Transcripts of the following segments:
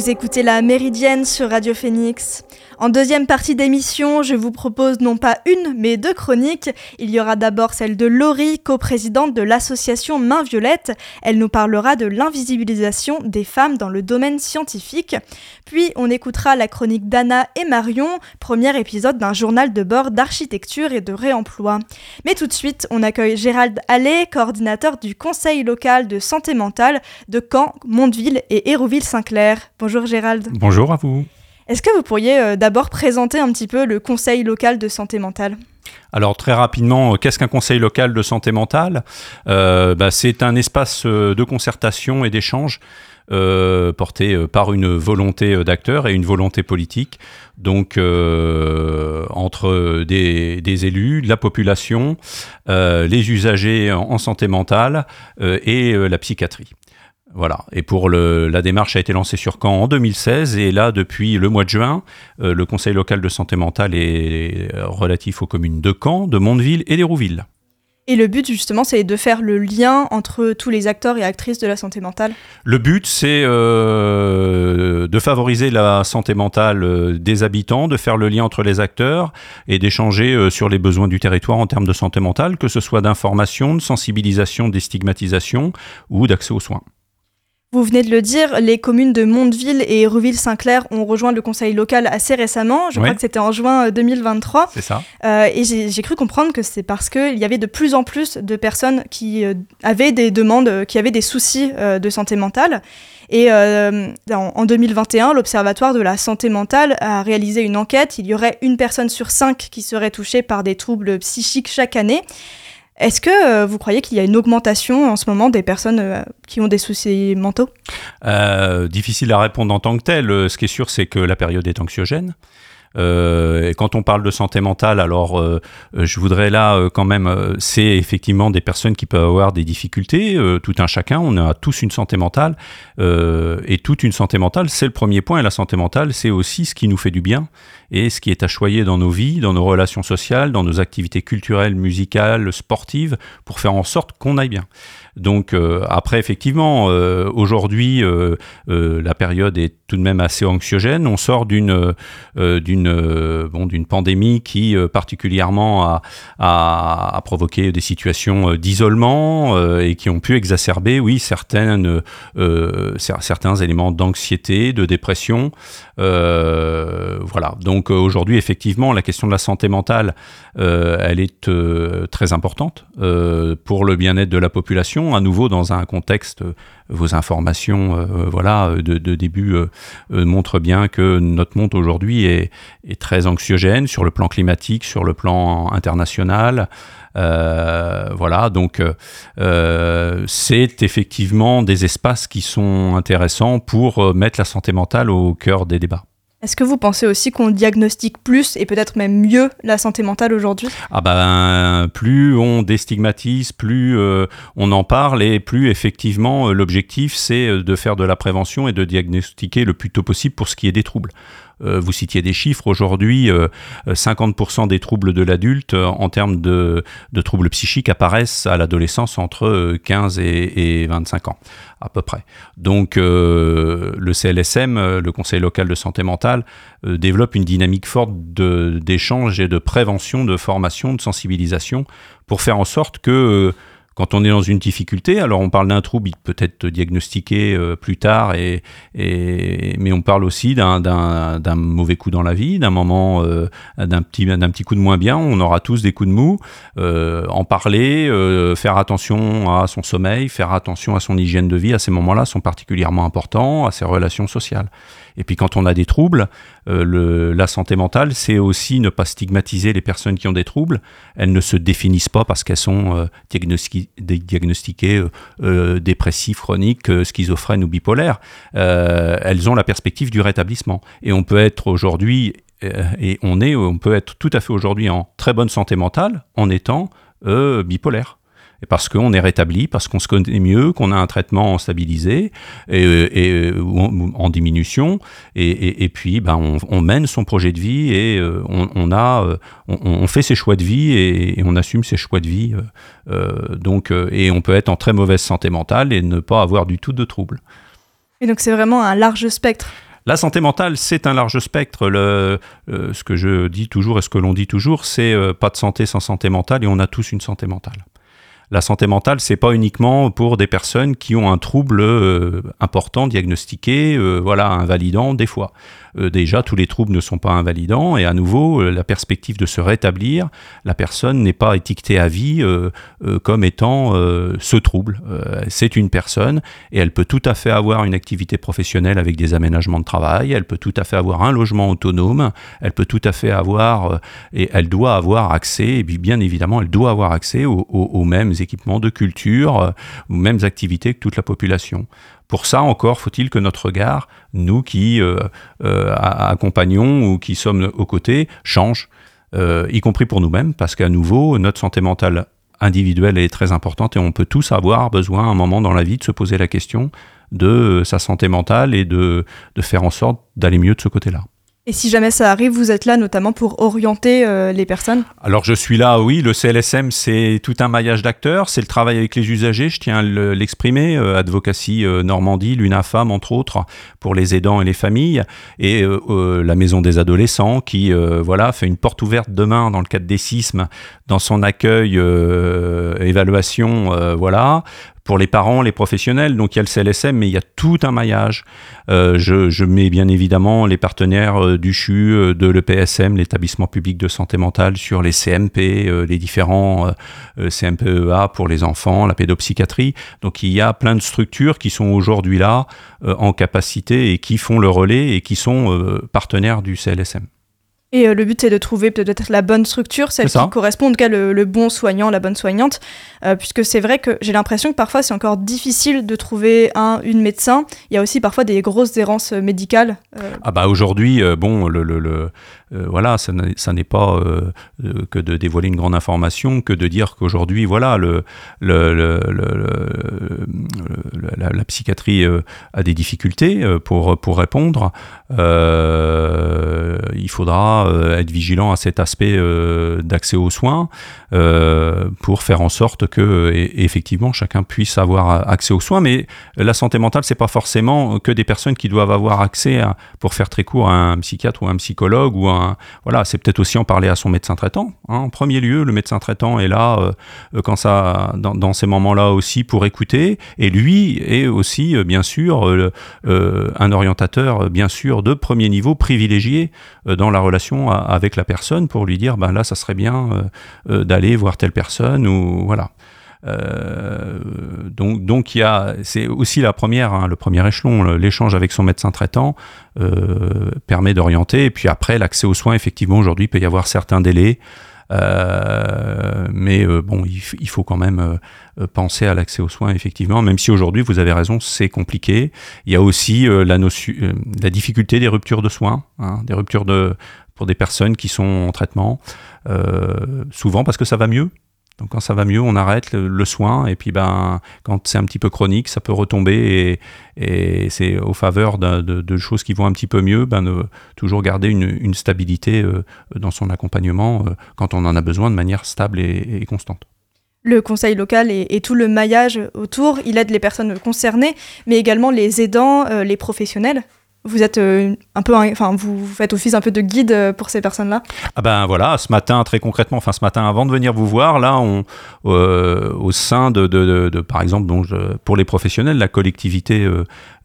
Vous écoutez la Méridienne sur Radio Phoenix. En deuxième partie d'émission, je vous propose non pas une, mais deux chroniques. Il y aura d'abord celle de Laurie, coprésidente de l'association Main Violette. Elle nous parlera de l'invisibilisation des femmes dans le domaine scientifique. Puis on écoutera la chronique d'Anna et Marion, premier épisode d'un journal de bord d'architecture et de réemploi. Mais tout de suite, on accueille Gérald Allais, coordinateur du Conseil local de santé mentale de Caen, Mondeville et Hérouville-Saint-Clair. Bonjour Gérald. Bonjour à vous. Est-ce que vous pourriez euh, d'abord présenter un petit peu le Conseil local de santé mentale? Alors très rapidement, euh, qu'est-ce qu'un conseil local de santé mentale? Euh, bah, C'est un espace de concertation et d'échange porté par une volonté d'acteur et une volonté politique, donc entre des, élus, la population, les usagers en santé mentale et la psychiatrie. Voilà. Et pour le, la démarche a été lancée sur Caen en 2016 et là depuis le mois de juin, euh, le Conseil local de santé mentale est euh, relatif aux communes de Caen, de Mondeville et d'Hérouville. Et le but, justement, c'est de faire le lien entre tous les acteurs et actrices de la santé mentale Le but, c'est euh, de favoriser la santé mentale des habitants, de faire le lien entre les acteurs et d'échanger sur les besoins du territoire en termes de santé mentale, que ce soit d'information, de sensibilisation, de stigmatisation ou d'accès aux soins. Vous venez de le dire, les communes de Mondeville et Reville-Saint-Clair ont rejoint le conseil local assez récemment. Je crois que c'était en juin 2023. Euh, c'est ça. Euh, et j'ai cru comprendre que c'est parce qu'il y avait de plus en plus de personnes qui euh, avaient des demandes, qui avaient des soucis de santé mentale. Et en 2021, l'Observatoire de la santé mentale a réalisé une enquête. Il y aurait une personne sur cinq qui serait touchée par des troubles psychiques chaque année. Est-ce que euh, vous croyez qu'il y a une augmentation en ce moment des personnes euh, qui ont des soucis mentaux? Euh, Difficile à répondre en tant que tel. Ce qui est sûr, c'est que la période est anxiogène. quand on parle de santé mentale, alors je voudrais là quand même, c'est effectivement des personnes qui peuvent avoir des difficultés, tout un chacun, on a tous une santé mentale, et toute une santé mentale, c'est le premier point, la santé mentale, c'est aussi ce qui nous fait du bien, et ce qui est à choyer dans nos vies, dans nos relations sociales, dans nos activités culturelles, musicales, sportives, pour faire en sorte qu'on aille bien. Donc euh, après, effectivement, euh, aujourd'hui, euh, la période est tout de même assez anxiogène. On sort d'une d'une bon, pandémie qui particulièrement a, a, provoqué des situations d'isolement et qui ont pu exacerber, oui, certaines, certains éléments d'anxiété, de dépression. voilà. Donc aujourd'hui, effectivement, la question de la santé mentale, elle est très importante pour le bien-être de la population à nouveau dans un contexte, euh, vos informations euh, voilà, de, début euh, montrent bien que notre monde aujourd'hui est, très anxiogène sur le plan climatique, sur le plan international. voilà, donc c'est effectivement des espaces qui sont intéressants pour mettre la santé mentale au cœur des débats. Est-ce que vous pensez aussi qu'on diagnostique plus et peut-être même mieux la santé mentale aujourd'hui? Ah ben plus on déstigmatise, plus euh, on en parle et plus effectivement euh, l'objectif c'est euh, de faire de la prévention et de diagnostiquer le plus tôt possible pour ce qui est des troubles. Euh, vous citiez des chiffres. Aujourd'hui, 50% euh, des troubles de l'adulte euh, en termes de, troubles psychiques apparaissent à l'adolescence entre 15 et, 25 ans, à peu près. Donc, le CLSM, le Conseil local de santé mentale, développe une dynamique forte d'échange et de prévention, de formation, de sensibilisation pour faire en sorte que quand on est dans une difficulté, alors on parle d'un trouble, il peut être diagnostiqué euh, plus tard, et, mais on parle aussi d'un mauvais coup dans la vie, d'un moment, euh, d'un petit, coup de moins bien. On aura tous des coups de mou. Euh, en parler, faire attention à son sommeil, faire attention à son hygiène de vie à ces moments-là sont particulièrement importants, à ses relations sociales. Et puis quand on a des troubles, la santé mentale, c'est aussi ne pas stigmatiser les personnes qui ont des troubles. Elles ne se définissent pas parce qu'elles sont euh, diagnostiquées euh, dépressives, chroniques, schizophrènes ou bipolaires. elles ont la perspective du rétablissement. Et on peut être aujourd'hui et on, est, on peut être tout à fait aujourd'hui en très bonne santé mentale en étant bipolaire parce qu'on est rétabli, parce qu'on se connaît mieux, qu'on a un traitement stabilisé et, en diminution, et, puis ben, on, mène son projet de vie et euh, on, a, euh, on, fait ses choix de vie et, on assume ses choix de vie. Euh, donc, et on peut être en très mauvaise santé mentale et ne pas avoir du tout de troubles. Et donc c'est vraiment un large spectre. La santé mentale, c'est un large spectre. Le, ce que je dis toujours et ce que l'on dit toujours, c'est pas de santé sans santé mentale et on a tous une santé mentale la santé mentale, c'est pas uniquement pour des personnes qui ont un trouble euh, important diagnostiqué, euh, voilà, invalidant des fois. Euh, déjà, tous les troubles ne sont pas invalidants et à nouveau, la perspective de se rétablir, la personne n'est pas étiquetée à vie comme étant ce trouble. c'est une personne et elle peut tout à fait avoir une activité professionnelle avec des aménagements de travail, elle peut tout à fait avoir un logement autonome, elle peut tout à fait avoir et elle doit avoir accès, et puis bien évidemment, elle doit avoir accès aux, aux mêmes équipements de culture, euh, ou mêmes activités que toute la population. Pour ça, encore faut-il que notre regard, nous qui euh, euh, accompagnons ou qui sommes aux côtés, change, y compris pour nous-mêmes, parce qu'à nouveau, notre santé mentale individuelle est très importante et on peut tous avoir besoin à un moment dans la vie de se poser la question de sa santé mentale et de faire en sorte d'aller mieux de ce côté-là. Et si jamais ça arrive, vous êtes là notamment pour orienter euh, les personnes Alors je suis là, oui. Le CLSM, c'est tout un maillage d'acteurs. C'est le travail avec les usagers, je tiens à l'exprimer. Euh, Advocacy euh, Normandie, l'UNAFAM, entre autres, pour les aidants et les familles. Et la Maison des adolescents qui voilà, fait une porte ouverte demain dans le cadre des sismes, dans son accueil, évaluation, voilà pour les parents, les professionnels. Donc il y a le CLSM, mais il y a tout un maillage. Euh, je, mets bien évidemment les partenaires euh, du CHU, euh, de l'EPSM, l'établissement public de santé mentale, sur les CMP, les différents CMPEA pour les enfants, la pédopsychiatrie. Donc il y a plein de structures qui sont aujourd'hui là en capacité et qui font le relais et qui sont partenaires du CLSM. Et euh, le but, c'est de trouver peut-être la bonne structure, celle qui correspond, en tout cas, le, bon soignant, la bonne soignante. Euh, puisque c'est vrai que j'ai l'impression que parfois, c'est encore difficile de trouver un, une médecin. Il y a aussi parfois des grosses errances médicales. Euh. Ah bah aujourd'hui, bon, le, le, voilà, ça n'est pas que de dévoiler une grande information, que de dire qu'aujourd'hui, voilà, la, psychiatrie a des difficultés pour, répondre. il faudra euh, être vigilant à cet aspect euh, d'accès aux soins euh, pour faire en sorte que effectivement chacun puisse avoir accès aux soins. Mais la santé mentale, c'est pas forcément que des personnes qui doivent avoir accès, pour faire très court, à un psychiatre ou un psychologue ou un voilà, c'est peut-être aussi en parler à son médecin traitant. Hein. En premier lieu, le médecin traitant est là quand ça dans, ces moments-là aussi pour écouter et lui est aussi bien sûr un orientateur bien sûr de premier niveau privilégié dans la relation avec la personne pour lui dire ben là ça serait bien euh, euh, d'aller voir telle personne ou voilà. Euh, donc, donc il y a, c'est aussi la première, hein, le premier échelon, l'échange avec son médecin traitant permet d'orienter. Et puis après, l'accès aux soins, effectivement, aujourd'hui, il peut y avoir certains délais. Euh, mais euh, bon, il, faut quand même euh, penser à l'accès aux soins, effectivement, même si aujourd'hui, vous avez raison, c'est compliqué. Il y a aussi la, notion, la difficulté des ruptures de soins, hein, des ruptures de, pour des personnes qui sont en traitement, souvent parce que ça va mieux. Donc quand ça va mieux, on arrête le, soin et puis ben quand c'est un petit peu chronique, ça peut retomber et, c'est au faveur de, choses qui vont un petit peu mieux, ben de toujours garder une, stabilité euh, dans son accompagnement euh, quand on en a besoin de manière stable et, constante. Le conseil local et, tout le maillage autour, il aide les personnes concernées, mais également les aidants, euh, les professionnels vous êtes euh, un peu, enfin, vous faites office un peu de guide euh, pour ces personnes-là? Ah ben voilà, ce matin très concrètement, enfin ce matin avant de venir vous voir, là, on, euh, au sein de, de, par exemple, donc, pour les professionnels, la collectivité,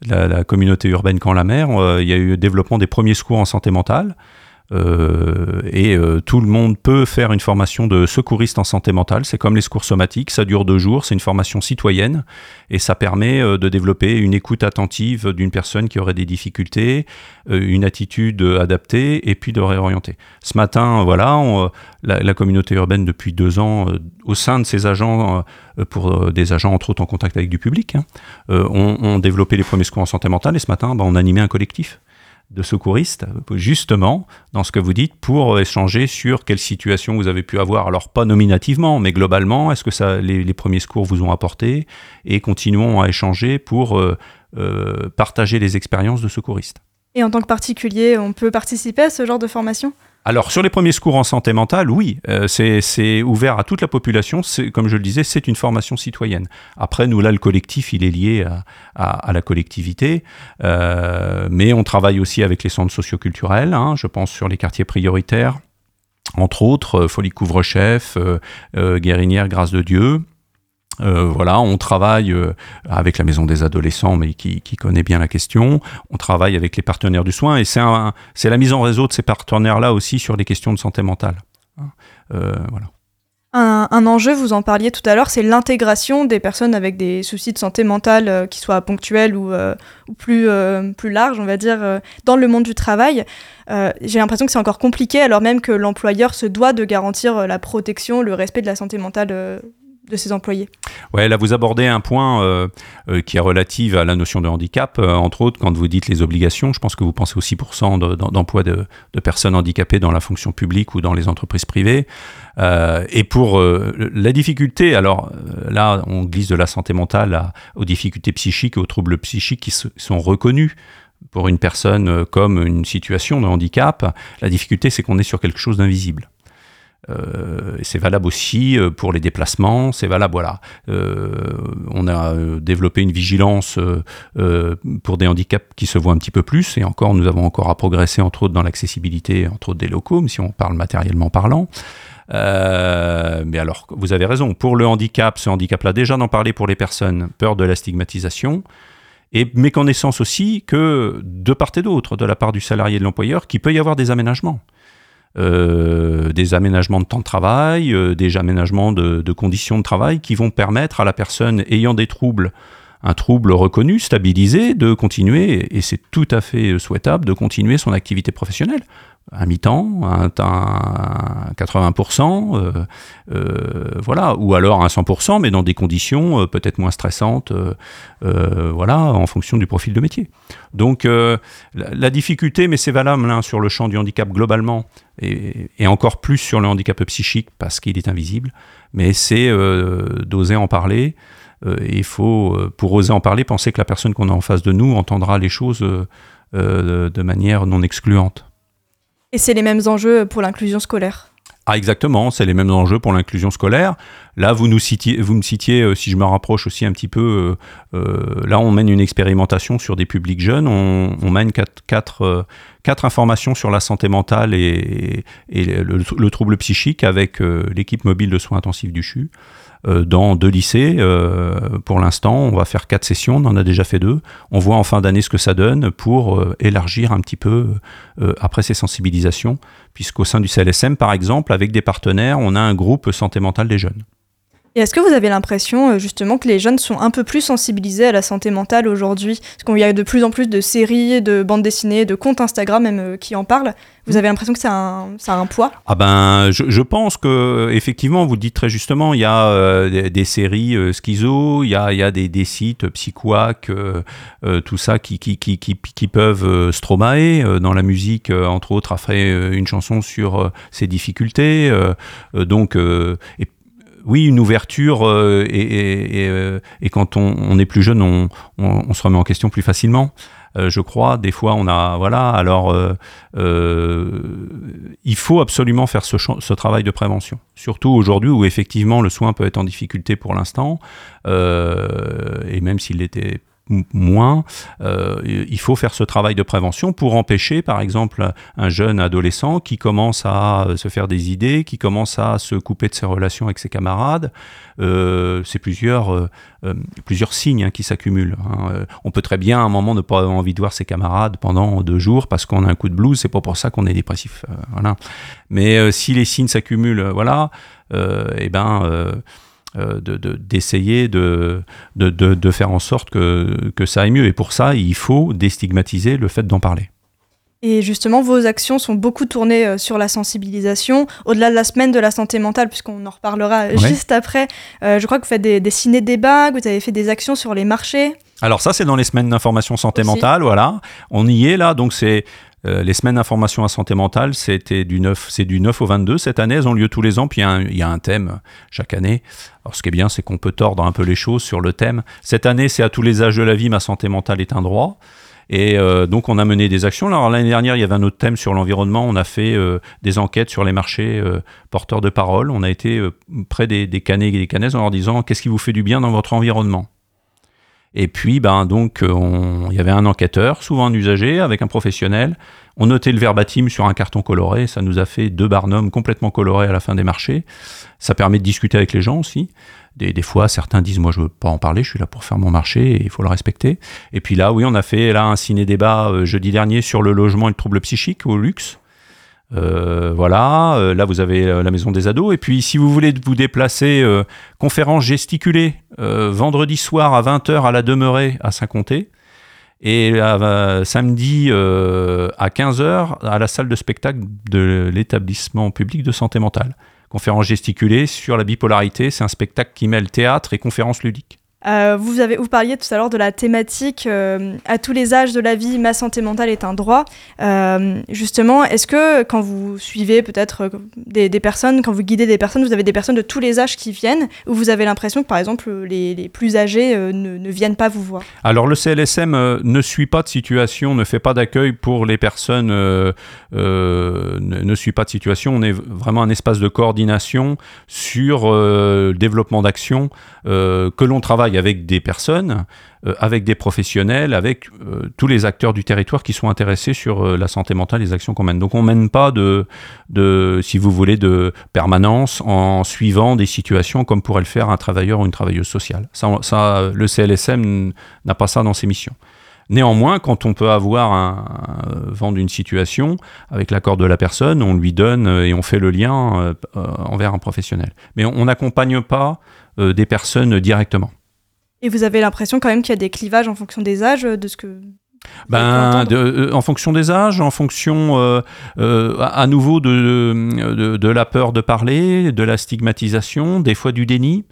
la, la, communauté urbaine Camp la Mer, il y a eu le développement des premiers secours en santé mentale. Euh, et euh, tout le monde peut faire une formation de secouriste en santé mentale. C'est comme les secours somatiques, ça dure deux jours, c'est une formation citoyenne. Et ça permet euh, de développer une écoute attentive d'une personne qui aurait des difficultés, une attitude adaptée et puis de réorienter. Ce matin, voilà, la, communauté urbaine depuis deux ans, au sein de ses agents, pour des agents entre autres en contact avec du public, hein, ont, développé les premiers secours en santé mentale. Et ce matin, bah, on animait un collectif de secouristes, justement, dans ce que vous dites, pour échanger sur quelle situation vous avez pu avoir. Alors, pas nominativement, mais globalement, est-ce que ça, les, premiers secours vous ont apporté Et continuons à échanger pour euh, euh, partager les expériences de secouristes. Et en tant que particulier, on peut participer à ce genre de formation? Alors sur les premiers secours en santé mentale, oui, euh, c'est ouvert à toute la population. Comme je le disais, c'est une formation citoyenne. Après, nous là, le collectif, il est lié à, la collectivité, euh, mais on travaille aussi avec les centres socioculturels. Hein, je pense sur les quartiers prioritaires, entre autres euh, Folie Couvre-Chef, Guérinière, Grâce de Dieu. Euh, voilà, on travaille euh, avec la maison des adolescents, mais qui, connaît bien la question. On travaille avec les partenaires du soin et c'est la mise en réseau de ces partenaires-là aussi sur les questions de santé mentale. Hein. Euh, voilà. Un, enjeu, vous en parliez tout à l'heure, c'est l'intégration des personnes avec des soucis de santé mentale, qui soient ponctuels ou, plus, plus larges, on va dire, dans le monde du travail. J'ai l'impression que c'est encore compliqué, alors même que l'employeur se doit de garantir la protection, le respect de la santé mentale de ses employés. Ouais, là vous abordez un point euh, euh, qui est relatif à la notion de handicap, euh, entre autres quand vous dites les obligations, je pense que vous pensez au 6% d'emploi de, personnes handicapées dans la fonction publique ou dans les entreprises privées. et pour la difficulté, alors là on glisse de la santé mentale aux difficultés psychiques et aux troubles psychiques qui sont reconnus pour une personne comme une situation de handicap. La difficulté c'est qu'on est sur quelque chose d'invisible. Euh, c'est valable aussi euh, pour les déplacements, c'est valable, voilà. Euh, on a développé une vigilance pour des handicaps qui se voient un petit peu plus, et encore, nous avons encore à progresser, entre autres, dans l'accessibilité, entre autres, des locaux, mais si on parle matériellement parlant. mais alors, vous avez raison, pour le handicap, ce handicap-là, déjà d'en parler pour les personnes, peur de la stigmatisation, et méconnaissance aussi que de part et d'autre, de la part du salarié et de l'employeur, qu'il peut y avoir des aménagements. Euh, des aménagements de temps de travail, euh, des aménagements de, conditions de travail qui vont permettre à la personne ayant des troubles, un trouble reconnu, stabilisé, de continuer, et c'est tout à fait souhaitable, de continuer son activité professionnelle un mi-temps, un, 80%, euh, euh, voilà, ou alors un 100%, mais dans des conditions euh, peut-être moins stressantes, voilà, en fonction du profil de métier. Donc la, difficulté, mais c'est valable hein, sur le champ du handicap globalement, et, et, encore plus sur le handicap psychique parce qu'il est invisible, mais c'est d'oser en parler. il faut, pour oser en parler, penser que la personne qu'on a en face de nous entendra les choses de manière non excluante. Et c'est les mêmes enjeux pour l'inclusion scolaire ah exactement, c'est les mêmes enjeux pour l'inclusion scolaire. Là, vous nous citiez, vous me citiez, euh, si je me rapproche aussi un petit peu, euh, euh, là on mène une expérimentation sur des publics jeunes. On, mène quatre, informations sur la santé mentale et, le, trouble psychique avec l'équipe mobile de soins intensifs du CHU. Euh, dans deux lycées. Euh, pour l'instant, on va faire quatre sessions, on en a déjà fait deux. On voit en fin d'année ce que ça donne pour euh, élargir un petit peu après ces sensibilisations, puisqu'au sein du CLSM, par exemple, avec des partenaires, on a un groupe santé mentale des jeunes. Et est-ce que vous avez l'impression euh, justement que les jeunes sont un peu plus sensibilisés à la santé mentale aujourd'hui Parce qu'il y a de plus en plus de séries, de bandes dessinées, de comptes Instagram même euh, qui en parlent. Vous avez l'impression que ça a, un, ça a un poids? Ah ben, je, pense que effectivement, vous le dites très justement, il y a euh, des, séries schizo, il y a, il y a des, des sites psychoac, tout ça qui, qui, qui, qui, peuvent stromaer dans la musique, entre autres, a fait une chanson sur ces difficultés. donc, et oui, une ouverture, euh, euh, et, quand on, est plus jeune, on, se remet en question plus facilement. Euh, je crois, des fois, on a. Voilà, alors, il faut absolument faire ce, ce, travail de prévention. Surtout aujourd'hui où, effectivement, le soin peut être en difficulté pour l'instant, et même s'il était moins, euh, il faut faire ce travail de prévention pour empêcher, par exemple, un jeune adolescent qui commence à se faire des idées, qui commence à se couper de ses relations avec ses camarades. Euh, c'est plusieurs, euh, plusieurs signes hein, qui s'accumulent. Hein. On peut très bien à un moment ne pas avoir envie de voir ses camarades pendant deux jours parce qu'on a un coup de blues, c'est pas pour ça qu'on est dépressif. voilà. Mais si les signes s'accumulent, voilà, eh ben euh, d'essayer de, de, de, faire en sorte que, que ça aille mieux. Et pour ça, il faut déstigmatiser le fait d'en parler. Et justement, vos actions sont beaucoup tournées euh, sur la sensibilisation. Au-delà de la semaine de la santé mentale, puisqu'on en reparlera juste après, euh, je crois que vous faites des, des ciné-débats, vous avez fait des actions sur les marchés. Alors ça, c'est dans les semaines d'information santé mentale, voilà. On y est là, donc c'est euh, les semaines d'information à santé mentale, c'était du 9, c'est du 9 au 22 cette année, elles ont lieu tous les ans, puis il y, a un thème chaque année. Alors ce qui est bien, c'est qu'on peut tordre un peu les choses sur le thème. Cette année, c'est à tous les âges de la vie, ma santé mentale est un droit. Et euh, donc on a mené des actions. L'année dernière, il y avait un autre thème sur l'environnement. On a fait euh, des enquêtes sur les marchés porteurs de parole. On a été près des, des Canets et des Canaises en leur disant qu'est-ce qui vous fait du bien dans votre environnement? Et puis, ben, donc, il y avait un enquêteur, souvent un usager, avec un professionnel. On notait le verbatim sur un carton coloré. Ça nous a fait deux barnums complètement colorés à la fin des marchés. Ça permet de discuter avec les gens aussi. Des, des, fois, certains disent Moi, je veux pas en parler, je suis là pour faire mon marché et il faut le respecter. Et puis là, oui, on a fait là un ciné-débat euh, jeudi dernier sur le logement et le trouble psychique au luxe. Euh, voilà, euh, là vous avez euh, la maison des ados. Et puis si vous voulez vous déplacer, conférence gesticulée vendredi soir à 20h à la demeurée à Saint-Comté. Et samedi à 15h à la salle de spectacle de l'établissement public de santé mentale. Conférence gesticulée sur la bipolarité. C'est un spectacle qui mêle théâtre et conférence ludique. Euh, vous, avez, vous parliez tout à l'heure de la thématique euh, à tous les âges de la vie, ma santé mentale est un droit. Euh, justement, est-ce que quand vous suivez peut-être des, personnes, quand vous guidez des personnes, vous avez des personnes de tous les âges qui viennent, ou vous avez l'impression que par exemple les, plus âgés ne, viennent pas vous voir? Alors le CLSM ne suit pas de situation, ne fait pas d'accueil pour les personnes, ne, ne, suit pas de situation. On est vraiment un espace de coordination sur le développement d'actions que l'on travaille avec des personnes, euh, avec des professionnels, avec euh, tous les acteurs du territoire qui sont intéressés sur euh, la santé mentale, les actions qu'on mène. Donc on mène pas de, de, si vous voulez, de permanence en suivant des situations comme pourrait le faire un travailleur ou une travailleuse sociale. Ça, le CLSM n'a pas ça dans ses missions. Néanmoins, quand on peut avoir un, vendre une situation avec l'accord de la personne, on lui donne et on fait le lien envers un professionnel. Mais on n'accompagne pas des personnes directement. Et vous avez l'impression quand même qu'il y a des clivages en fonction des âges euh, de ce que ben, euh, en fonction des âges, en fonction euh, à nouveau de, de, la peur de parler, de la stigmatisation, des fois du déni.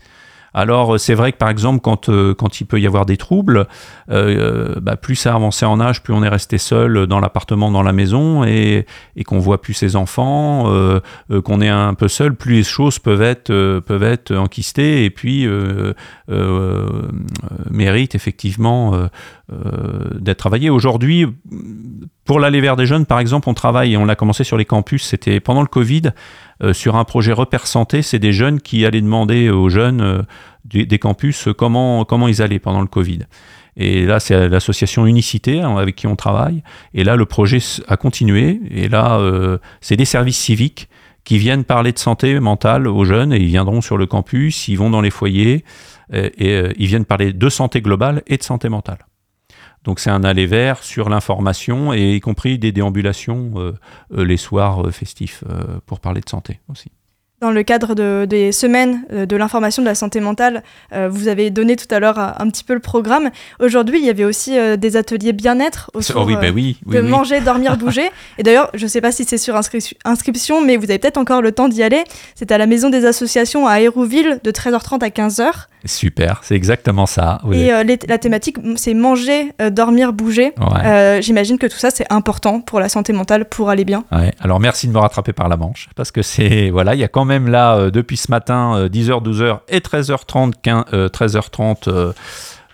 Alors c'est vrai que par exemple quand, quand il peut y avoir des troubles, bah, plus ça avancé en âge, plus on est resté seul dans l'appartement, dans la maison et, et qu'on voit plus ses enfants, qu'on est un peu seul, plus les choses peuvent être, peuvent être enquistées et puis méritent effectivement d'être travaillées. Aujourd'hui, pour l'aller vers des jeunes, par exemple, on travaille et on l'a commencé sur les campus, c'était pendant le Covid, euh, sur un projet Repère Santé, c'est des jeunes qui allaient demander aux jeunes euh, des, campus comment, comment ils allaient pendant le Covid. Et là, c'est l'association Unicité hein, avec qui on travaille. Et là, le projet a continué. Et là, euh, c'est des services civiques qui viennent parler de santé mentale aux jeunes et ils viendront sur le campus, ils vont dans les foyers et ils viennent parler de santé globale et de santé mentale. Donc c'est un aller vers sur l'information et y compris des déambulations euh, euh, les soirs euh, festifs pour parler de santé aussi. Dans le cadre des semaines de l'information de la santé mentale, vous avez donné tout à l'heure un petit peu le programme. Aujourd'hui, il y avait aussi des ateliers bien-être autour oh oui, bah oui, de manger, dormir, bouger. Et d'ailleurs, je ne sais pas si c'est sur inscription, mais vous avez peut-être encore le temps d'y aller. C'est à la Maison des Associations à Hérouville de 13h30 à 15h. Super, c'est exactement ça. et euh, la thématique, c'est manger, euh, dormir, bouger. Euh, j'imagine que tout ça, c'est important pour la santé mentale, pour aller bien. Alors merci de me rattraper par la manche, parce que c'est voilà, il y a quand même là depuis ce matin 10h, 12h et 13h30, 13h30.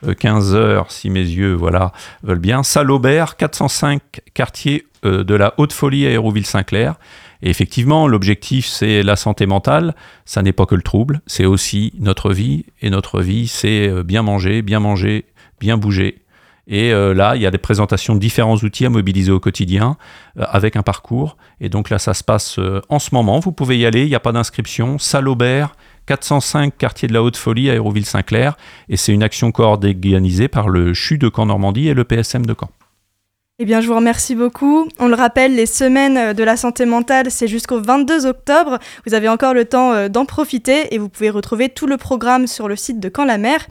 15h, si mes yeux voilà, veulent bien. Salle Aubert, 405 quartier de la Haute-Folie à Hérouville-Saint-Clair. Et effectivement, l'objectif, c'est la santé mentale. Ça n'est pas que le trouble, c'est aussi notre vie. Et notre vie, c'est euh, bien manger, bien manger, bien bouger. Et euh, là, il y a des présentations de différents outils à mobiliser au quotidien euh, avec un parcours. Et donc là, ça se passe en ce moment. Vous pouvez y aller, il n'y a pas d'inscription. Salle Aubert, 405 quartier de la Haute-Folie à Hérouville-Saint-Clair. Et c'est une action coordonnée par le CHU de Caen-Normandie et le PSM de Caen. Eh bien, je vous remercie beaucoup. On le rappelle, les semaines euh, de la santé mentale, c'est jusqu'au 22 octobre. Vous avez encore le temps euh, d'en profiter et vous pouvez retrouver tout le programme sur le site de Camp la Mer.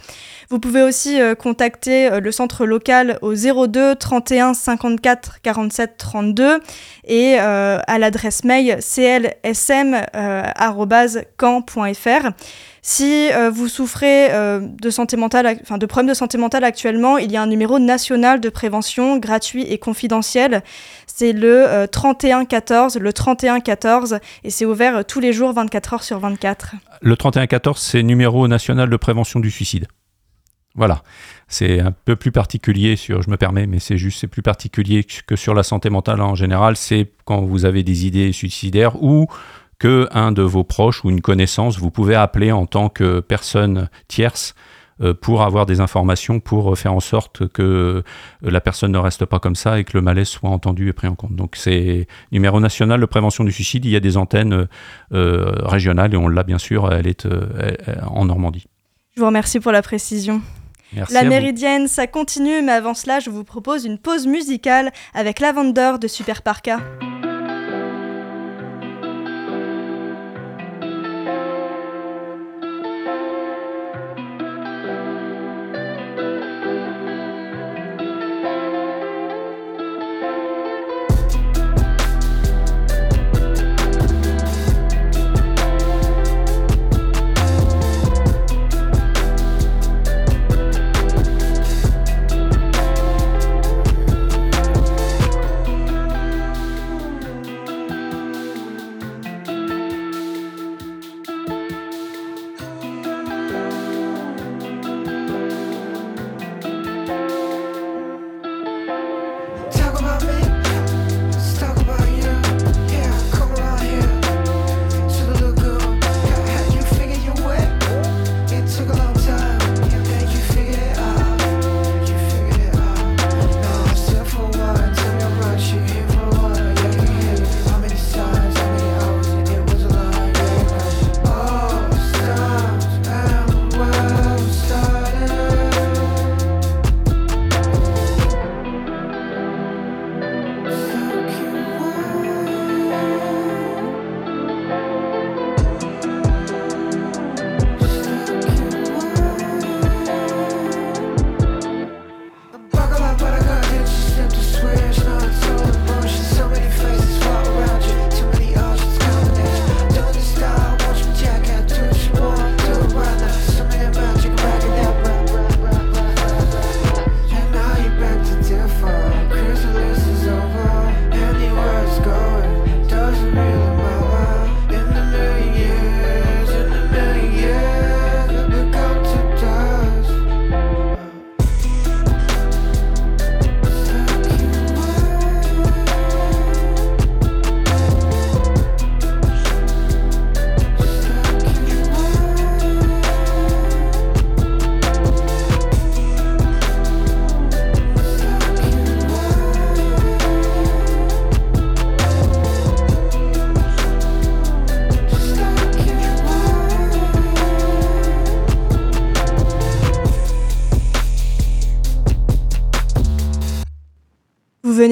Vous pouvez aussi euh, contacter euh, le centre local au 02 31 54 47 32 et euh, à l'adresse mail clsm.camp.fr. Si euh, vous souffrez euh, de santé mentale, enfin de problèmes de santé mentale actuellement, il y a un numéro national de prévention gratuit et confidentiel. C'est le 3114, le 3114, et c'est ouvert tous les jours, 24 heures sur 24. Le 3114, c'est numéro national de prévention du suicide. Voilà. C'est un peu plus particulier sur, je me permets, mais c'est juste, c'est plus particulier que sur la santé mentale en général. C'est quand vous avez des idées suicidaires ou que un de vos proches ou une connaissance, vous pouvez appeler en tant que personne tierce euh, pour avoir des informations, pour faire en sorte que euh, la personne ne reste pas comme ça et que le malaise soit entendu et pris en compte. Donc c'est numéro national de prévention du suicide, il y a des antennes euh, régionales et on l'a bien sûr, elle est en Normandie. Je vous remercie pour la précision. Merci la méridienne, ça continue, mais avant cela, je vous propose une pause musicale avec Lavender de Super Parka.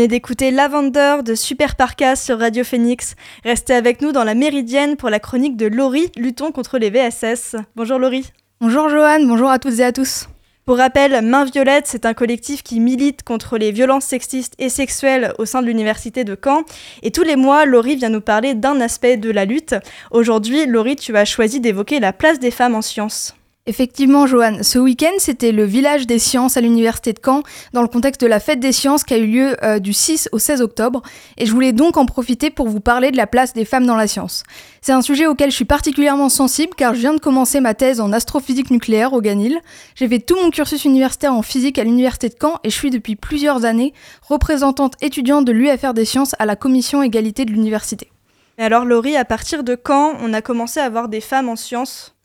Venez d'écouter Lavender de Super Parka sur Radio Phoenix. Restez avec nous dans la Méridienne pour la chronique de Laurie, Luttons contre les VSS. Bonjour Laurie. Bonjour Joanne, bonjour à toutes et à tous. Pour rappel, Main Violette, c'est un collectif qui milite contre les violences sexistes et sexuelles au sein de l'université de Caen. Et tous les mois, Laurie vient nous parler d'un aspect de la lutte. Aujourd'hui, Laurie, tu as choisi d'évoquer la place des femmes en sciences. Effectivement, Joanne, ce week-end, c'était le village des sciences à l'université de Caen, dans le contexte de la fête des sciences qui a eu lieu euh, du 6 au 16 octobre, et je voulais donc en profiter pour vous parler de la place des femmes dans la science. C'est un sujet auquel je suis particulièrement sensible car je viens de commencer ma thèse en astrophysique nucléaire au Ganil. J'ai fait tout mon cursus universitaire en physique à l'université de Caen et je suis depuis plusieurs années représentante étudiante de l'UFR des sciences à la commission égalité de l'université. Et alors Laurie, à partir de quand on a commencé à avoir des femmes en sciences?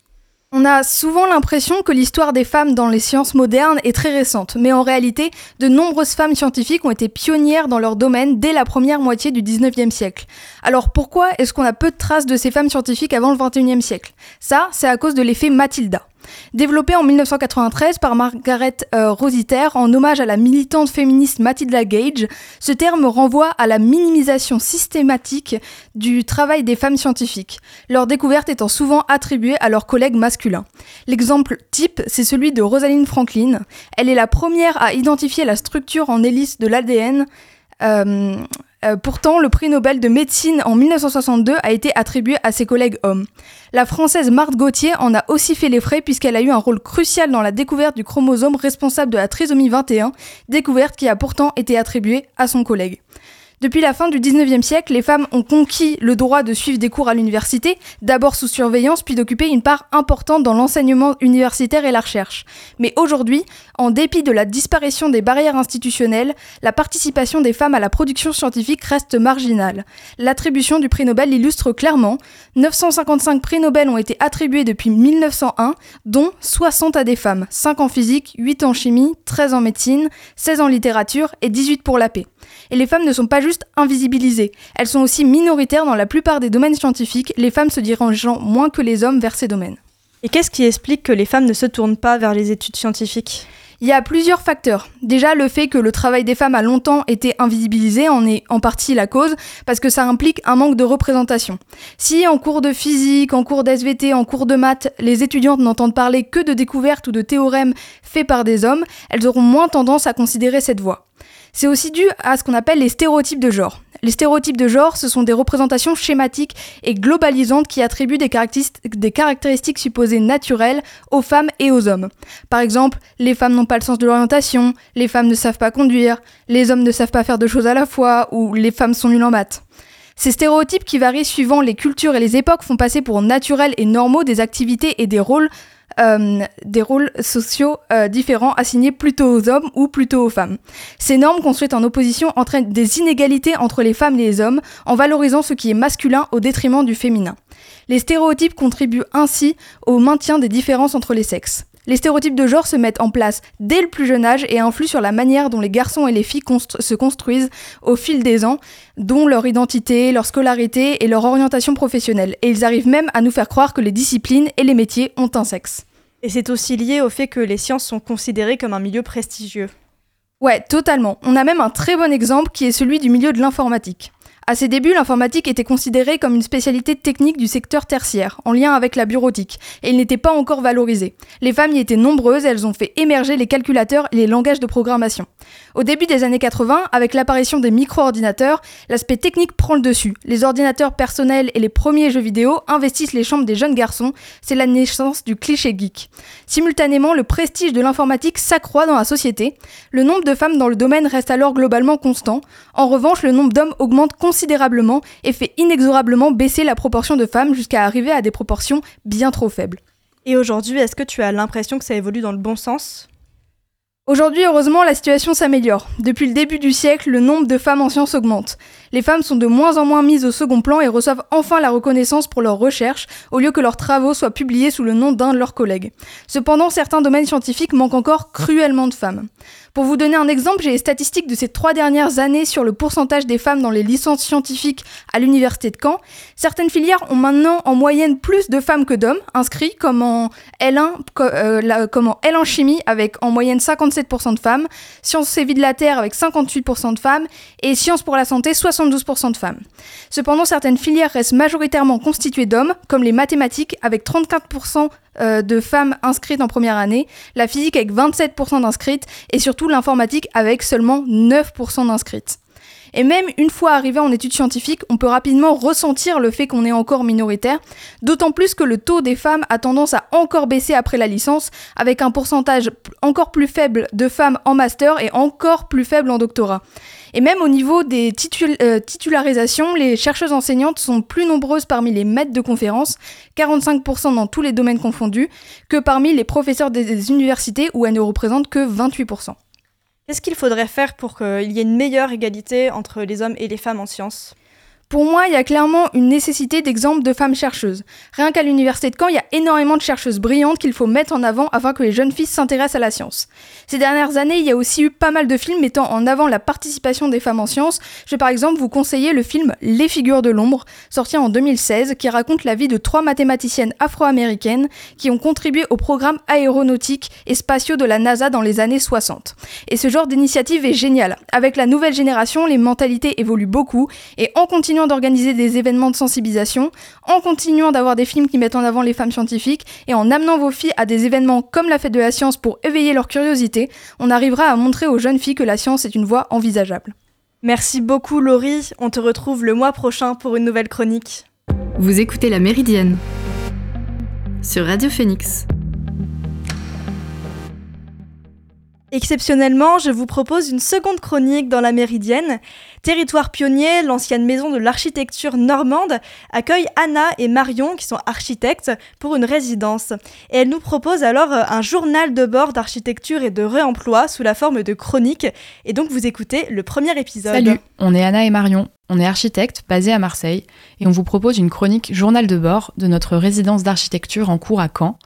On a souvent l'impression que l'histoire des femmes dans les sciences modernes est très récente, mais en réalité, de nombreuses femmes scientifiques ont été pionnières dans leur domaine dès la première moitié du 19e siècle. Alors pourquoi est-ce qu'on a peu de traces de ces femmes scientifiques avant le 21e siècle? Ça, c'est à cause de l'effet Matilda. Développé en 1993 par Margaret euh, Rositer en hommage à la militante féministe Matilda Gage, ce terme renvoie à la minimisation systématique du travail des femmes scientifiques, leur découverte étant souvent attribuée à leurs collègues masculins. L'exemple type, c'est celui de Rosalind Franklin. Elle est la première à identifier la structure en hélice de l'ADN. Euh, euh, pourtant, le prix Nobel de médecine en 1962 a été attribué à ses collègues hommes. La française Marthe Gauthier en a aussi fait les frais puisqu'elle a eu un rôle crucial dans la découverte du chromosome responsable de la trisomie 21, découverte qui a pourtant été attribuée à son collègue. Depuis la fin du 19e siècle, les femmes ont conquis le droit de suivre des cours à l'université, d'abord sous surveillance, puis d'occuper une part importante dans l'enseignement universitaire et la recherche. Mais aujourd'hui, en dépit de la disparition des barrières institutionnelles, la participation des femmes à la production scientifique reste marginale. L'attribution du prix Nobel l'illustre clairement. 955 prix Nobel ont été attribués depuis 1901, dont 60 à des femmes, 5 en physique, 8 en chimie, 13 en médecine, 16 en littérature et 18 pour la paix. Et les femmes ne sont pas juste invisibilisées, elles sont aussi minoritaires dans la plupart des domaines scientifiques, les femmes se dirigeant moins que les hommes vers ces domaines. Et qu'est-ce qui explique que les femmes ne se tournent pas vers les études scientifiques? Il y a plusieurs facteurs. Déjà, le fait que le travail des femmes a longtemps été invisibilisé en est en partie la cause, parce que ça implique un manque de représentation. Si en cours de physique, en cours d'SVT, en cours de maths, les étudiantes n'entendent parler que de découvertes ou de théorèmes faits par des hommes, elles auront moins tendance à considérer cette voie. C'est aussi dû à ce qu'on appelle les stéréotypes de genre. Les stéréotypes de genre, ce sont des représentations schématiques et globalisantes qui attribuent des caractéristiques, supposées naturelles aux femmes et aux hommes. Par exemple, les femmes n'ont pas le sens de l'orientation, les femmes ne savent pas conduire, les hommes ne savent pas faire deux choses à la fois, ou les femmes sont nulles en maths. Ces stéréotypes qui varient suivant les cultures et les époques font passer pour naturels et normaux des activités et des rôles euh, des rôles sociaux euh, différents assignés plutôt aux hommes ou plutôt aux femmes. Ces normes construites en opposition entraînent des inégalités entre les femmes et les hommes en valorisant ce qui est masculin au détriment du féminin. Les stéréotypes contribuent ainsi au maintien des différences entre les sexes. Les stéréotypes de genre se mettent en place dès le plus jeune âge et influent sur la manière dont les garçons et les filles constru- se construisent au fil des ans, dont leur identité, leur scolarité et leur orientation professionnelle. Et ils arrivent même à nous faire croire que les disciplines et les métiers ont un sexe. Et c'est aussi lié au fait que les sciences sont considérées comme un milieu prestigieux. Ouais, totalement. On a même un très bon exemple qui est celui du milieu de l'informatique. À ses débuts, l'informatique était considérée comme une spécialité technique du secteur tertiaire, en lien avec la bureautique, et il n'était pas encore valorisé. Les femmes y étaient nombreuses, elles ont fait émerger les calculateurs et les langages de programmation. Au début des années 80, avec l'apparition des micro-ordinateurs, l'aspect technique prend le dessus. Les ordinateurs personnels et les premiers jeux vidéo investissent les chambres des jeunes garçons, c'est la naissance du cliché geek. Simultanément, le prestige de l'informatique s'accroît dans la société. Le nombre de femmes dans le domaine reste alors globalement constant. En revanche, le nombre d'hommes augmente considérablement et fait inexorablement baisser la proportion de femmes jusqu'à arriver à des proportions bien trop faibles. Et aujourd'hui, est-ce que tu as l'impression que ça évolue dans le bon sens? Aujourd'hui, heureusement, la situation s'améliore. Depuis le début du siècle, le nombre de femmes en sciences augmente. Les femmes sont de moins en moins mises au second plan et reçoivent enfin la reconnaissance pour leurs recherches, au lieu que leurs travaux soient publiés sous le nom d'un de leurs collègues. Cependant, certains domaines scientifiques manquent encore cruellement de femmes. Pour vous donner un exemple, j'ai les statistiques de ces trois dernières années sur le pourcentage des femmes dans les licences scientifiques à l'université de Caen. Certaines filières ont maintenant en moyenne plus de femmes que d'hommes inscrits, comme en L1, co- euh, comme en L1 chimie avec en moyenne 57% de femmes, sciences et vie de la Terre avec 58% de femmes et sciences pour la santé 72% de femmes. Cependant, certaines filières restent majoritairement constituées d'hommes, comme les mathématiques avec 34% euh, de femmes inscrites en première année, la physique avec 27% d'inscrites et surtout l'informatique avec seulement 9% d'inscrites. Et même une fois arrivé en études scientifiques, on peut rapidement ressentir le fait qu'on est encore minoritaire, d'autant plus que le taux des femmes a tendance à encore baisser après la licence, avec un pourcentage encore plus faible de femmes en master et encore plus faible en doctorat. Et même au niveau des euh, titularisations, les chercheuses enseignantes sont plus nombreuses parmi les maîtres de conférences, 45% dans tous les domaines confondus, que parmi les professeurs des- des universités où elles ne représentent que 28%. Qu'est-ce qu'il faudrait faire pour qu'il y ait une meilleure égalité entre les hommes et les femmes en sciences? Pour moi, il y a clairement une nécessité d'exemples de femmes chercheuses. Rien qu'à l'université de Caen, il y a énormément de chercheuses brillantes qu'il faut mettre en avant afin que les jeunes filles s'intéressent à la science. Ces dernières années, il y a aussi eu pas mal de films mettant en avant la participation des femmes en sciences. Je vais par exemple vous conseiller le film Les figures de l'ombre, sorti en 2016, qui raconte la vie de trois mathématiciennes afro-américaines qui ont contribué au programme aéronautique et spatiaux de la NASA dans les années 60. Et ce genre d'initiative est génial. Avec la nouvelle génération, les mentalités évoluent beaucoup et en continuant d'organiser des événements de sensibilisation, en continuant d'avoir des films qui mettent en avant les femmes scientifiques et en amenant vos filles à des événements comme la fête de la science pour éveiller leur curiosité, on arrivera à montrer aux jeunes filles que la science est une voie envisageable. Merci beaucoup Laurie, on te retrouve le mois prochain pour une nouvelle chronique. Vous écoutez La Méridienne sur Radio Phoenix. Exceptionnellement, je vous propose une seconde chronique dans la Méridienne. Territoire pionnier, l'ancienne maison de l'architecture normande, accueille Anna et Marion, qui sont architectes, pour une résidence. Et elles nous proposent alors euh, un journal de bord d'architecture et de réemploi sous la forme de chronique. Et donc vous écoutez le premier épisode. Salut, on est Anna et Marion. On est architectes basés à Marseille et on vous propose une chronique journal de bord de notre résidence d'architecture en cours à Caen,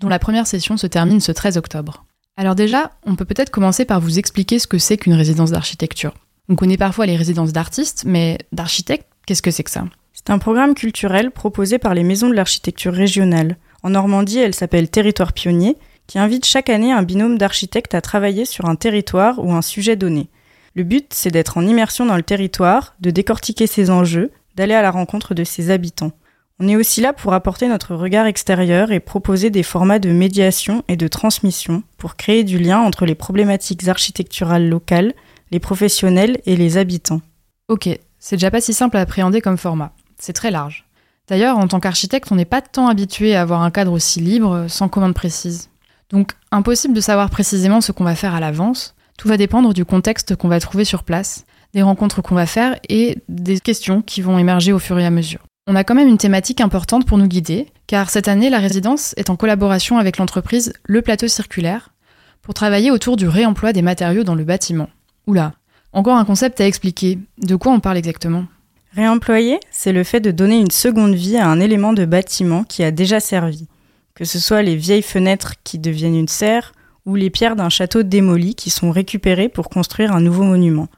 dont la première session se termine ce 13 octobre. Alors déjà, on peut peut-être commencer par vous expliquer ce que c'est qu'une résidence d'architecture. On connaît parfois les résidences d'artistes, mais d'architectes, qu'est-ce que c'est que ça? C'est un programme culturel proposé par les maisons de l'architecture régionale. En Normandie, elle s'appelle Territoire Pionnier, qui invite chaque année un binôme d'architectes à travailler sur un territoire ou un sujet donné. Le but, c'est d'être en immersion dans le territoire, de décortiquer ses enjeux, d'aller à la rencontre de ses habitants. On est aussi là pour apporter notre regard extérieur et proposer des formats de médiation et de transmission pour créer du lien entre les problématiques architecturales locales, les professionnels et les habitants. Ok, c'est déjà pas si simple à appréhender comme format. C'est très large. D'ailleurs, en tant qu'architecte, on n'est pas tant habitué à avoir un cadre aussi libre, sans commande précise. Donc, impossible de savoir précisément ce qu'on va faire à l'avance. Tout va dépendre du contexte qu'on va trouver sur place, des rencontres qu'on va faire et des questions qui vont émerger au fur et à mesure. On a quand même une thématique importante pour nous guider, car cette année, la résidence est en collaboration avec l'entreprise Le Plateau Circulaire pour travailler autour du réemploi des matériaux dans le bâtiment. Oula, encore un concept à expliquer. De quoi on parle exactement? Réemployer, c'est le fait de donner une seconde vie à un élément de bâtiment qui a déjà servi, que ce soit les vieilles fenêtres qui deviennent une serre ou les pierres d'un château démoli qui sont récupérées pour construire un nouveau monument.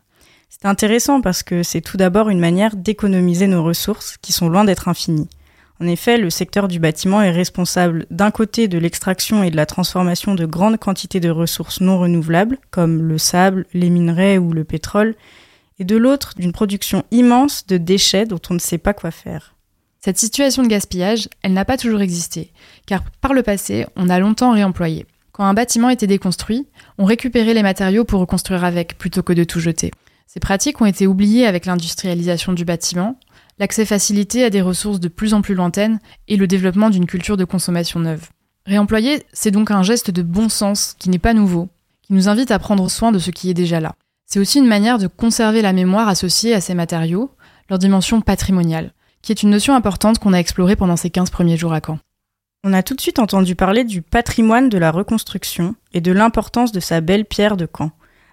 C'est intéressant parce que c'est tout d'abord une manière d'économiser nos ressources qui sont loin d'être infinies. En effet, le secteur du bâtiment est responsable d'un côté de l'extraction et de la transformation de grandes quantités de ressources non renouvelables, comme le sable, les minerais ou le pétrole, et de l'autre d'une production immense de déchets dont on ne sait pas quoi faire. Cette situation de gaspillage, elle n'a pas toujours existé, car par le passé, on a longtemps réemployé. Quand un bâtiment était déconstruit, on récupérait les matériaux pour reconstruire avec, plutôt que de tout jeter. Ces pratiques ont été oubliées avec l'industrialisation du bâtiment, l'accès facilité à des ressources de plus en plus lointaines et le développement d'une culture de consommation neuve. Réemployer, c'est donc un geste de bon sens qui n'est pas nouveau, qui nous invite à prendre soin de ce qui est déjà là. C'est aussi une manière de conserver la mémoire associée à ces matériaux, leur dimension patrimoniale, qui est une notion importante qu'on a explorée pendant ces 15 premiers jours à Caen. On a tout de suite entendu parler du patrimoine de la reconstruction et de l'importance de sa belle pierre de Caen.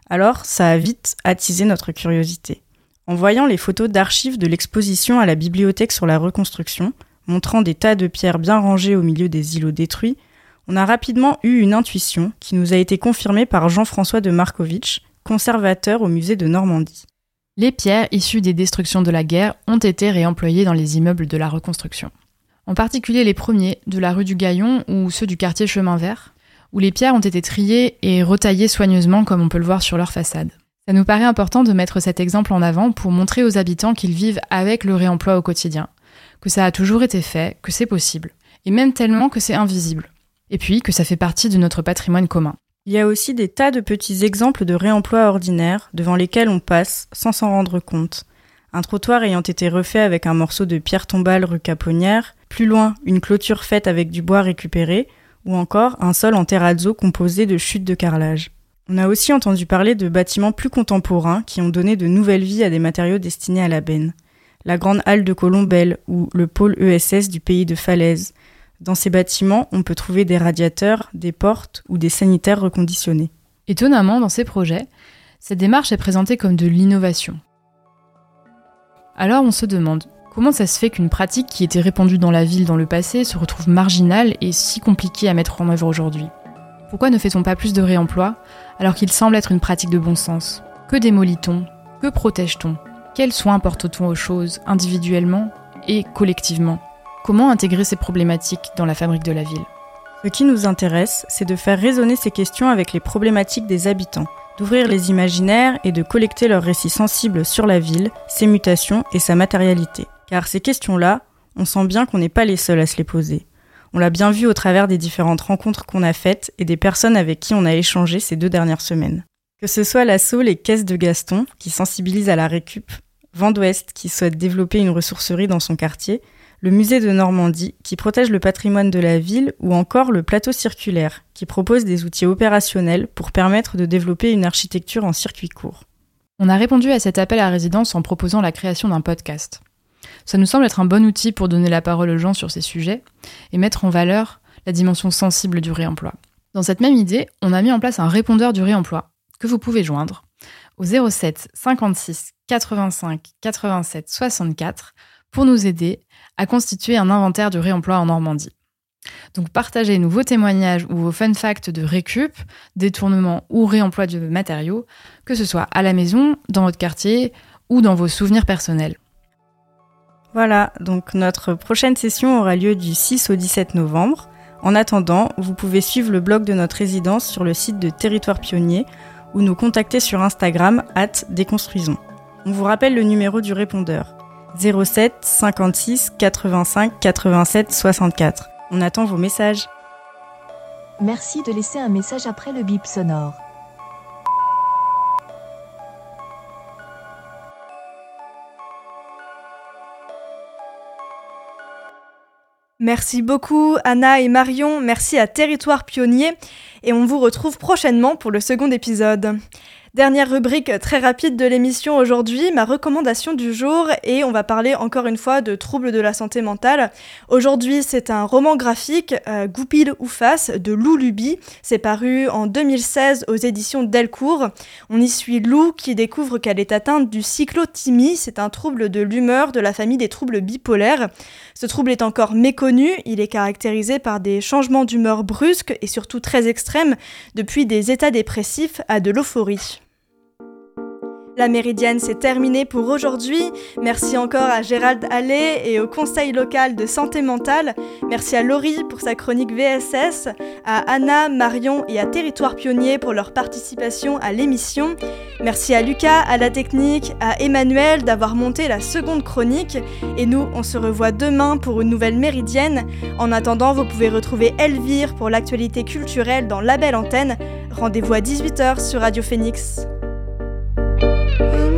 Alors, ça a vite attisé notre curiosité. En voyant les photos d'archives de l'exposition à la bibliothèque sur la reconstruction, montrant des tas de pierres bien rangées au milieu des îlots détruits, on a rapidement eu une intuition qui nous a été confirmée par Jean-François de Markovitch, conservateur au musée de Normandie. Les pierres issues des destructions de la guerre ont été réemployées dans les immeubles de la reconstruction. En particulier les premiers de la rue du Gaillon ou ceux du quartier Chemin Vert, où les pierres ont été triées et retaillées soigneusement comme on peut le voir sur leur façade. Ça nous paraît important de mettre cet exemple en avant pour montrer aux habitants qu'ils vivent avec le réemploi au quotidien, que ça a toujours été fait, que c'est possible, et même tellement que c'est invisible, et puis que ça fait partie de notre patrimoine commun. Il y a aussi des tas de petits exemples de réemploi ordinaire devant lesquels on passe sans s'en rendre compte. Un trottoir ayant été refait avec un morceau de pierre tombale rue Caponnière, plus loin une clôture faite avec du bois récupéré, ou encore un sol en terrazzo composé de chutes de carrelage. On a aussi entendu parler de bâtiments plus contemporains qui ont donné de nouvelles vies à des matériaux destinés à la benne. La grande halle de Colombelle ou le pôle ESS du pays de Falaise. Dans ces bâtiments, on peut trouver des radiateurs, des portes ou des sanitaires reconditionnés. Étonnamment, dans ces projets, cette démarche est présentée comme de l'innovation. Alors on se demande, comment ça se fait qu'une pratique qui était répandue dans la ville dans le passé se retrouve marginale et si compliquée à mettre en œuvre aujourd'hui? Pourquoi ne fait-on pas plus de réemploi alors qu'il semble être une pratique de bon sens? Que démolit-on? Que protège-t-on? Quels soins porte-t-on aux choses individuellement et collectivement? Comment intégrer ces problématiques dans la fabrique de la ville? Ce qui nous intéresse, c'est de faire résonner ces questions avec les problématiques des habitants, d'ouvrir les imaginaires et de collecter leurs récits sensibles sur la ville, ses mutations et sa matérialité. Car ces questions-là, on sent bien qu'on n'est pas les seuls à se les poser. On l'a bien vu au travers des différentes rencontres qu'on a faites et des personnes avec qui on a échangé ces deux dernières semaines. Que ce soit l'assaut Les Caisses de Gaston, qui sensibilise à la récup, Vent d'Ouest, qui souhaite développer une ressourcerie dans son quartier, le musée de Normandie, qui protège le patrimoine de la ville, ou encore le plateau circulaire, qui propose des outils opérationnels pour permettre de développer une architecture en circuit court. On a répondu à cet appel à résidence en proposant la création d'un podcast. Ça nous semble être un bon outil pour donner la parole aux gens sur ces sujets et mettre en valeur la dimension sensible du réemploi. Dans cette même idée, on a mis en place un répondeur du réemploi que vous pouvez joindre au 07 56 85 87 64 pour nous aider à constituer un inventaire du réemploi en Normandie. Donc partagez-nous vos témoignages ou vos fun facts de récup, détournement ou réemploi de matériaux, que ce soit à la maison, dans votre quartier ou dans vos souvenirs personnels. Voilà, donc notre prochaine session aura lieu du 6 au 17 novembre. En attendant, vous pouvez suivre le blog de notre résidence sur le site de Territoire Pionnier ou nous contacter sur Instagram at déconstruisons. On vous rappelle le numéro du répondeur 07 56 85 87 64. On attend vos messages. Merci de laisser un message après le bip sonore. Merci beaucoup Anna et Marion, merci à Territoire Pionnier et on vous retrouve prochainement pour le second épisode. Dernière rubrique très rapide de l'émission aujourd'hui, ma recommandation du jour, et on va parler encore une fois de troubles de la santé mentale. Aujourd'hui, c'est un roman graphique, euh, Goupil ou face, de Lou Luby. C'est paru en 2016 aux éditions Delcourt. On y suit Lou qui découvre qu'elle est atteinte du cyclothymie. C'est un trouble de l'humeur de la famille des troubles bipolaires. Ce trouble est encore méconnu. Il est caractérisé par des changements d'humeur brusques et surtout très extrêmes, depuis des états dépressifs à de l'euphorie. La Méridienne, c'est terminé pour aujourd'hui. Merci encore à Gérald Allais et au Conseil local de santé mentale. Merci à Laurie pour sa chronique VSS, à Anna, Marion et à Territoire Pionnier pour leur participation à l'émission. Merci à Lucas, à la technique, à Emmanuel d'avoir monté la seconde chronique. Et nous, on se revoit demain pour une nouvelle Méridienne. En attendant, vous pouvez retrouver Elvire pour l'actualité culturelle dans La Belle Antenne. Rendez-vous à 18h sur Radio Phoenix. you